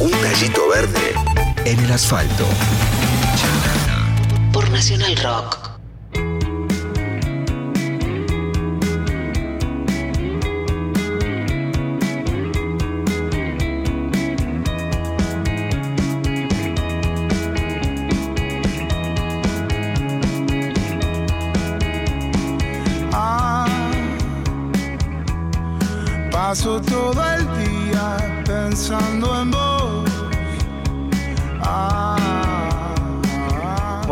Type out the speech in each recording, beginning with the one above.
Un tallito verde en el asfalto. Por Nacional Rock. Ah, paso todo el pensando.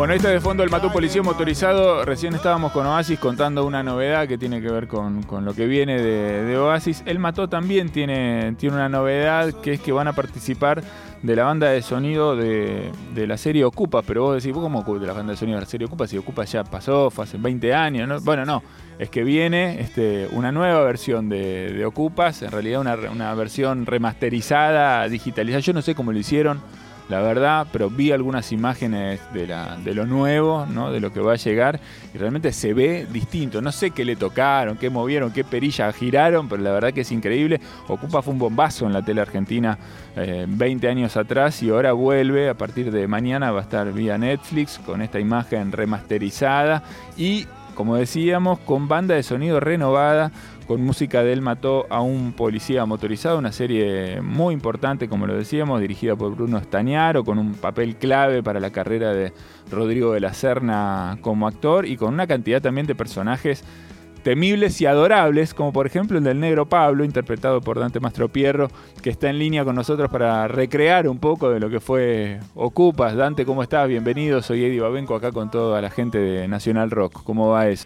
Bueno, este de fondo el Mató Policía Motorizado. Recién estábamos con Oasis contando una novedad que tiene que ver con, con lo que viene de, de Oasis. El Mató también tiene, tiene una novedad que es que van a participar de la banda de sonido de, de la serie Ocupa. Pero vos decís, ¿vos cómo de la banda de sonido de la serie Ocupa? Si Ocupa ya pasó, fue hace 20 años. ¿no? Bueno, no. Es que viene este, una nueva versión de, de Ocupas. En realidad una, una versión remasterizada, digitalizada. Yo no sé cómo lo hicieron la verdad, pero vi algunas imágenes de, la, de lo nuevo, ¿no? de lo que va a llegar, y realmente se ve distinto. No sé qué le tocaron, qué movieron, qué perilla giraron, pero la verdad que es increíble. Ocupa fue un bombazo en la tele argentina eh, 20 años atrás y ahora vuelve, a partir de mañana va a estar vía Netflix con esta imagen remasterizada y, como decíamos, con banda de sonido renovada con música de Él mató a un policía motorizado, una serie muy importante, como lo decíamos, dirigida por Bruno Estañaro, con un papel clave para la carrera de Rodrigo de la Serna como actor y con una cantidad también de personajes temibles y adorables, como por ejemplo el del negro Pablo, interpretado por Dante Mastropierro, que está en línea con nosotros para recrear un poco de lo que fue Ocupas. Dante, ¿cómo estás? Bienvenido, soy Eddie Babenco acá con toda la gente de Nacional Rock. ¿Cómo va eso?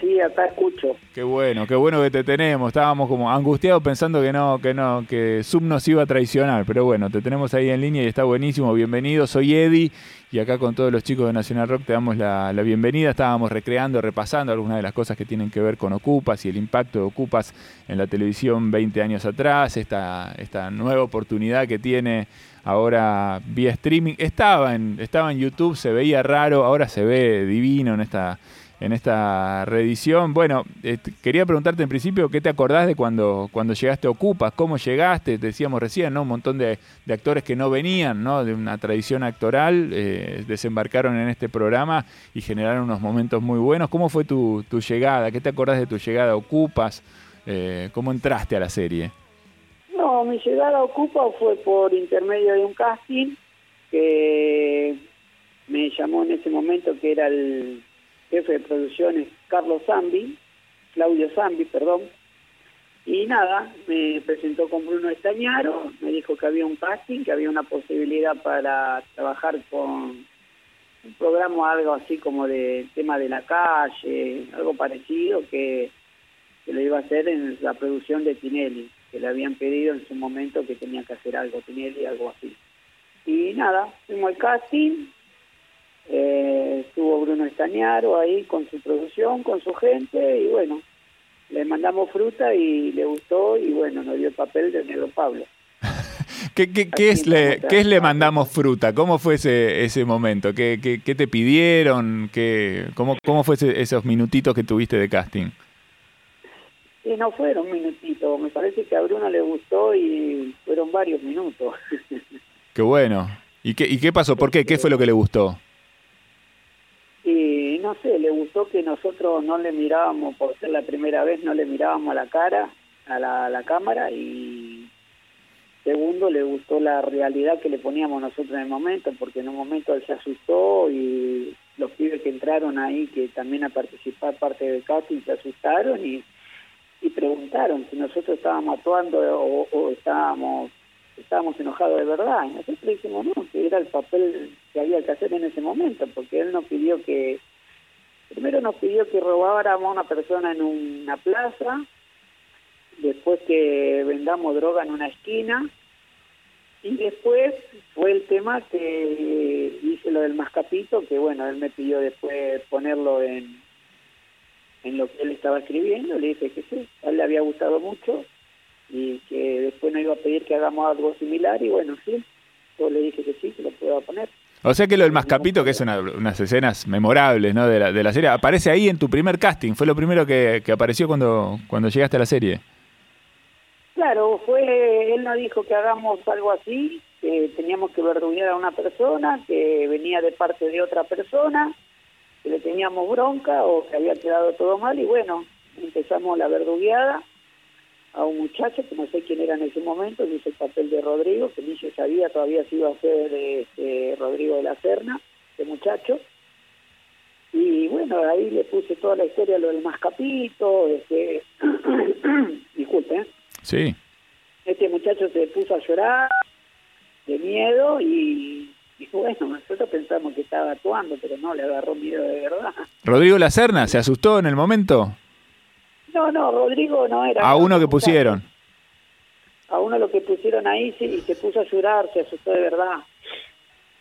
Sí, acá escucho. Qué bueno, qué bueno que te tenemos. Estábamos como angustiados pensando que no, que no, que Zoom nos iba a traicionar, pero bueno, te tenemos ahí en línea y está buenísimo. Bienvenido, soy Eddie y acá con todos los chicos de Nacional Rock te damos la, la bienvenida. Estábamos recreando, repasando algunas de las cosas que tienen que ver con Ocupas y el impacto de Ocupas en la televisión 20 años atrás, esta, esta nueva oportunidad que tiene ahora vía streaming. Estaba en, estaba en YouTube, se veía raro, ahora se ve divino en esta, en esta reedición. Bueno, quería preguntarte en principio, ¿qué te acordás de cuando, cuando llegaste a Ocupas? ¿Cómo llegaste? Te decíamos recién, ¿no? Un montón de, de actores que no venían, ¿no? De una tradición actoral, eh, desembarcaron en este programa y generaron unos momentos muy buenos. ¿Cómo fue tu, tu llegada? ¿Qué te acordás de tu llegada a Ocupas? Eh, ¿Cómo entraste a la serie? No, mi llegada a Ocupa fue por intermedio de un casting que me llamó en ese momento, que era el jefe de producciones Carlos Zambi, Claudio Zambi, perdón. Y nada, me presentó con Bruno Estañaro, me dijo que había un casting, que había una posibilidad para trabajar con un programa, algo así como de tema de la calle, algo parecido, que, que lo iba a hacer en la producción de Tinelli, que le habían pedido en su momento que tenía que hacer algo, Tinelli, algo así. Y nada, fuimos al casting, eh, estuvo Bruno Estañaro ahí con su producción, con su gente, y bueno, le mandamos fruta y le gustó, y bueno, nos dio el papel de Negro Pablo. ¿Qué, qué, qué es, le, ¿Qué es le mandamos fruta? ¿Cómo fue ese, ese momento? ¿Qué, qué, qué te pidieron? ¿Qué, cómo, ¿Cómo fue ese- esos minutitos que tuviste de casting? Y no fueron minutitos, me parece que a Bruno le gustó y fueron varios minutos. Qué bueno. ¿Y qué, ¿Y qué pasó? ¿Por qué? ¿Qué fue lo que le gustó? Y no sé, le gustó que nosotros no le mirábamos, por ser la primera vez, no le mirábamos a la cara, a la, cámara y segundo, le gustó la realidad que le poníamos nosotros en el momento, porque en un momento él se asustó y los pibes que entraron ahí, que también a participar parte del casting, se asustaron y, y preguntaron si nosotros estábamos actuando o, o estábamos estábamos enojados de verdad. Y nosotros dijimos no, que era el papel que había que hacer en ese momento, porque él nos pidió que, primero nos pidió que robáramos a una persona en una plaza, después que vendamos droga en una esquina, y después fue el tema que hice lo del mascapito, que bueno, él me pidió después ponerlo en, en lo que él estaba escribiendo, le dije que sí, a él le había gustado mucho y que después nos iba a pedir que hagamos algo similar y bueno, sí, yo le dije que sí, que lo pueda poner. O sea que lo del mascapito, que es una- unas escenas memorables ¿no? de, la, de la serie, aparece ahí en tu primer casting. Fue lo primero que, que apareció cuando, cuando llegaste a la serie. claro, fue, él nos dijo que hagamos algo así, que teníamos que verduguear a una persona que venía de parte de otra persona, que le teníamos bronca o que había quedado todo mal y bueno, empezamos la verdugueada a un muchacho que no sé quién era en ese momento, que hizo el papel de Rodrigo, que ni yo sabía todavía si iba a ser este, Rodrigo de la Serna, este muchacho. Y bueno, ahí le puse toda la historia, lo del mascapito, este, disculpe, ¿eh? Sí. este muchacho se puso a llorar de miedo y, y bueno, nosotros pensamos que estaba actuando, pero no, le agarró miedo de verdad. Rodrigo Lacerna, ¿se asustó en el momento? No, no, Rodrigo no era. A uno que pusieron. A uno lo que pusieron ahí sí, y se puso a llorar, se asustó de verdad.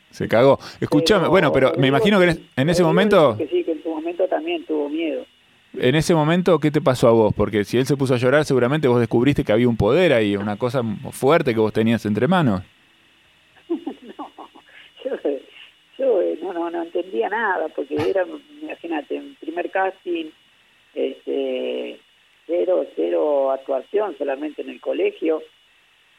Se cagó. Escuchame, Pero bueno, pero me imagino que en, ese momento, Que sí, que en su momento también tuvo miedo. en ese momento, ¿qué te pasó a vos? Porque si él se puso a llorar, seguramente vos descubriste que había un poder ahí, una cosa fuerte que vos tenías entre manos. no, yo, yo eh, no, no, no entendía nada, porque era, imagínate, en primer casting, este, cero, cero actuación, solamente en el colegio,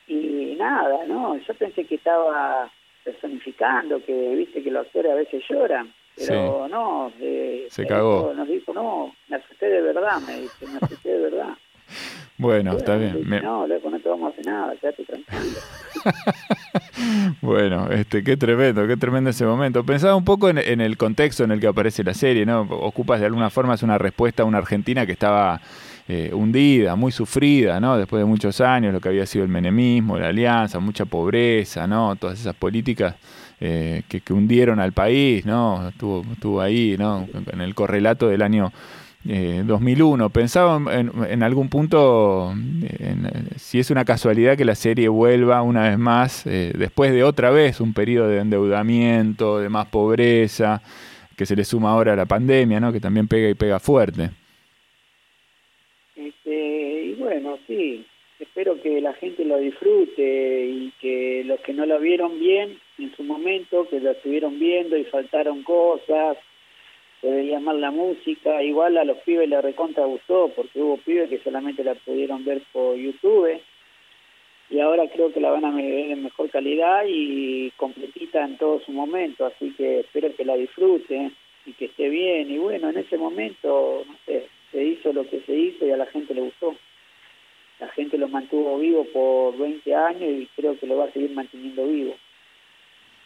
y nada, ¿no? Yo pensé que estaba personificando, que viste que los actores a veces lloran, pero no, eh, Se cagó. nos dijo, no, me asusté de verdad, me dice, me asusté de verdad. Bueno, está bien. Me- No, loco, no te vamos a hacer nada, quédate tranquilo. Bueno, este, qué tremendo, qué tremendo ese momento. Pensaba un poco en, en el contexto en el que aparece la serie, ¿no? Ocupas de alguna forma es una respuesta a una Argentina que estaba eh, hundida, muy sufrida, ¿no? Después de muchos años, lo que había sido el menemismo, la alianza, mucha pobreza, ¿no? Todas esas políticas eh, que, que hundieron al país, ¿no? Estuvo, estuvo ahí, ¿no? En el correlato del año eh, 2001. Pensaba en, algún punto en, si es una casualidad que la serie vuelva una vez más, eh, después de otra vez un periodo de endeudamiento, de más pobreza, que se le suma ahora la pandemia, ¿no? que también pega y pega fuerte. Este, y bueno, sí, espero que la gente lo disfrute y que los que no lo vieron bien en su momento, que lo estuvieron viendo y faltaron cosas, veía mal la música, igual a los pibes les recontra gustó, porque hubo pibes que solamente la pudieron ver por YouTube, y ahora creo que la van a ver en mejor calidad y completita en todo su momento, así que espero que la disfruten y que esté bien, y bueno, en ese momento, no sé, se hizo lo que se hizo y a la gente le gustó. La gente lo mantuvo vivo por 20 años y creo que lo va a seguir manteniendo vivo.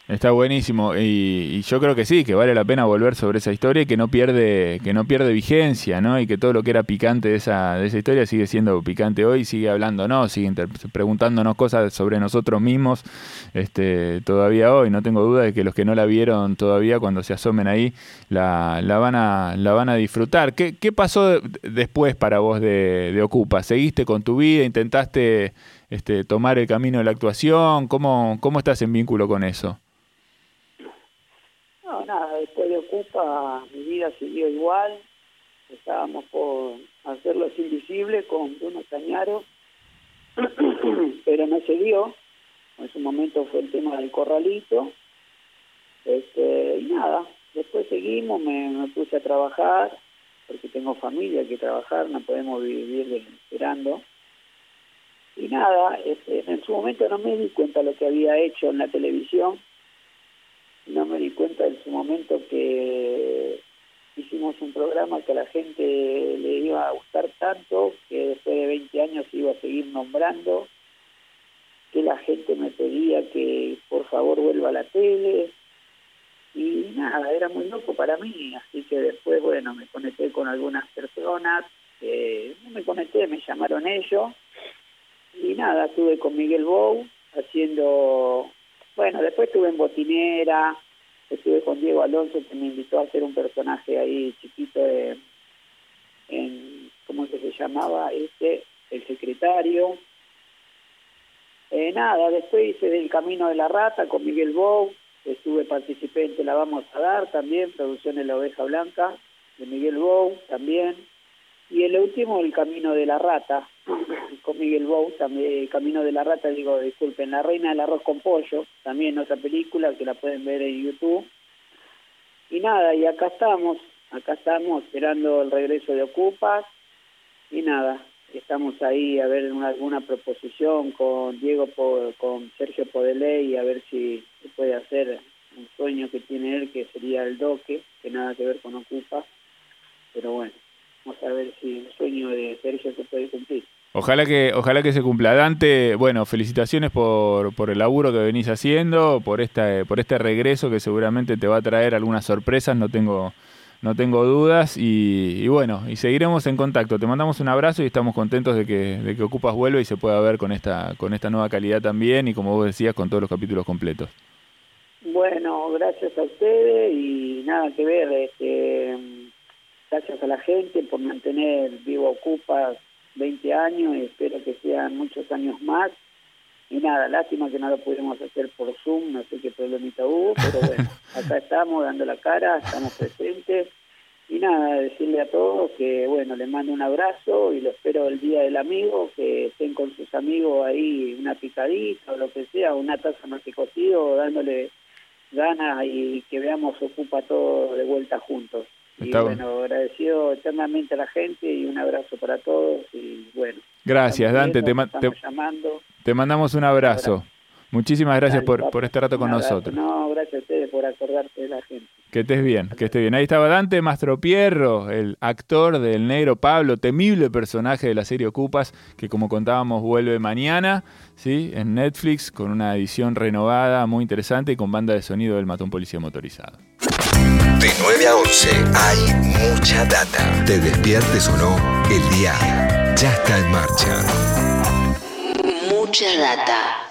Está buenísimo y, yo creo que sí, que vale la pena volver sobre esa historia y que no pierde, que no pierde vigencia, ¿no? Y que todo lo que era picante de esa, de esa historia sigue siendo picante hoy, sigue hablándonos, sigue inter- preguntándonos cosas sobre nosotros mismos, este, todavía hoy. No tengo duda de que los que no la vieron todavía, cuando se asomen ahí, la, la van a, la van a disfrutar. ¿Qué, qué pasó de- después para vos de, de Ocupa? ¿Seguiste con tu vida? ¿Intentaste este, tomar el camino de la actuación? ¿Cómo, cómo estás en vínculo con eso? No, nada, después de Ocupa mi vida siguió igual. Estábamos por hacer los invisibles con Bruno Cañaro, pero no se dio. En su momento fue el tema del corralito. Este, y nada, después seguimos, me, puse a trabajar, porque tengo familia que trabajar, no podemos vivir esperando. Y nada, este, en su momento no me di cuenta lo que había hecho en la televisión, cuenta en su momento que hicimos un programa que a la gente le iba a gustar tanto que después de 20 años iba a seguir nombrando, que la gente me pedía que por favor vuelva a la tele. Y nada, era muy loco para mí, así que después, bueno, me conecté con algunas personas, no me conecté, me llamaron ellos. Y nada, estuve con Miguel Bou haciendo bueno, después estuve en Botinera, estuve con Diego Alonso que me invitó a hacer un personaje ahí chiquito de, en, ¿cómo que se llamaba? Este, el secretario. Eh, nada, después hice del Camino de la Rata con Miguel Bou, estuve participé en Te la vamos a dar también, producción de La Oveja Blanca, de Miguel Bou también. Y el último, El Camino de la Rata, con Miguel Bou, también, Camino de la Rata, digo, disculpen, La Reina del Arroz con Pollo, también otra película que la pueden ver en YouTube. Y nada, y acá estamos, acá estamos esperando el regreso de Ocupas, y nada, estamos ahí a ver alguna proposición con Diego, con Sergio Podeley, a ver si se puede hacer un sueño que tiene él, que sería el doque, que nada que ver con Ocupa, pero bueno, vamos a ver si el sueño de Sergio se puede cumplir. Ojalá que, ojalá que se cumpla. Dante, bueno, felicitaciones por, por el laburo que venís haciendo, por, esta, por este regreso que seguramente te va a traer algunas sorpresas, no tengo, no tengo dudas. Y, bueno, y seguiremos en contacto. Te mandamos un abrazo y estamos contentos de que, de que Ocupas vuelva y se pueda ver con esta, con esta nueva calidad también y como vos decías, con todos los capítulos completos. Bueno, gracias a ustedes y nada que ver. Este, gracias a la gente por mantener vivo Ocupas 20 años y espero que sean muchos años más. Y nada, lástima que no lo pudimos hacer por Zoom, no sé qué problemita hubo, pero bueno, acá estamos dando la cara, estamos presentes. Y nada, decirle a todos que, bueno, les mando un abrazo y lo espero el día del amigo, que estén con sus amigos ahí, una picadita o lo que sea, una taza más que cocido, dándole ganas y que veamos Ocupa todo de vuelta juntos. Y bueno, agradecido eternamente a la gente y un abrazo para todos y bueno. Gracias, Dante. Te, llamando. te mandamos un abrazo. Muchísimas gracias por, por este rato con nosotros. No, gracias a ustedes por acordarte de la gente. Que estés bien, que estés bien. Ahí estaba Dante Mastropierro, el actor del negro Pablo, temible personaje de la serie Ocupas, que como contábamos vuelve mañana, ¿sí? En Netflix, con una edición renovada, muy interesante y con banda de sonido del Matón Policía Motorizado. De 9 a 11 hay mucha data. Te despiertes o no, el día ya está en marcha. Mucha data.